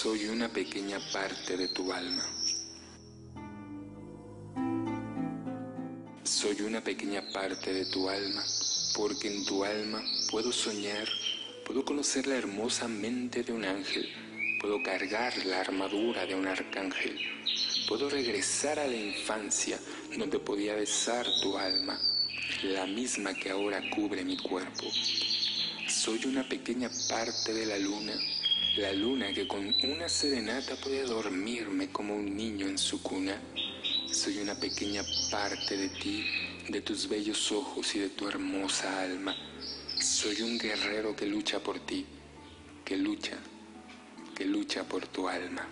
Soy una pequeña parte de tu alma. Soy una pequeña parte de tu alma, porque en tu alma puedo soñar, puedo conocer la hermosa mente de un ángel, puedo cargar la armadura de un arcángel, puedo regresar a la infancia donde podía besar tu alma, la misma que ahora cubre mi cuerpo. Soy una pequeña parte de la luna la luna que con una serenata puede dormirme como un niño en su cuna. Soy una pequeña parte de ti, de tus bellos ojos y de tu hermosa alma. Soy un guerrero que lucha por ti, que lucha, que lucha por tu alma.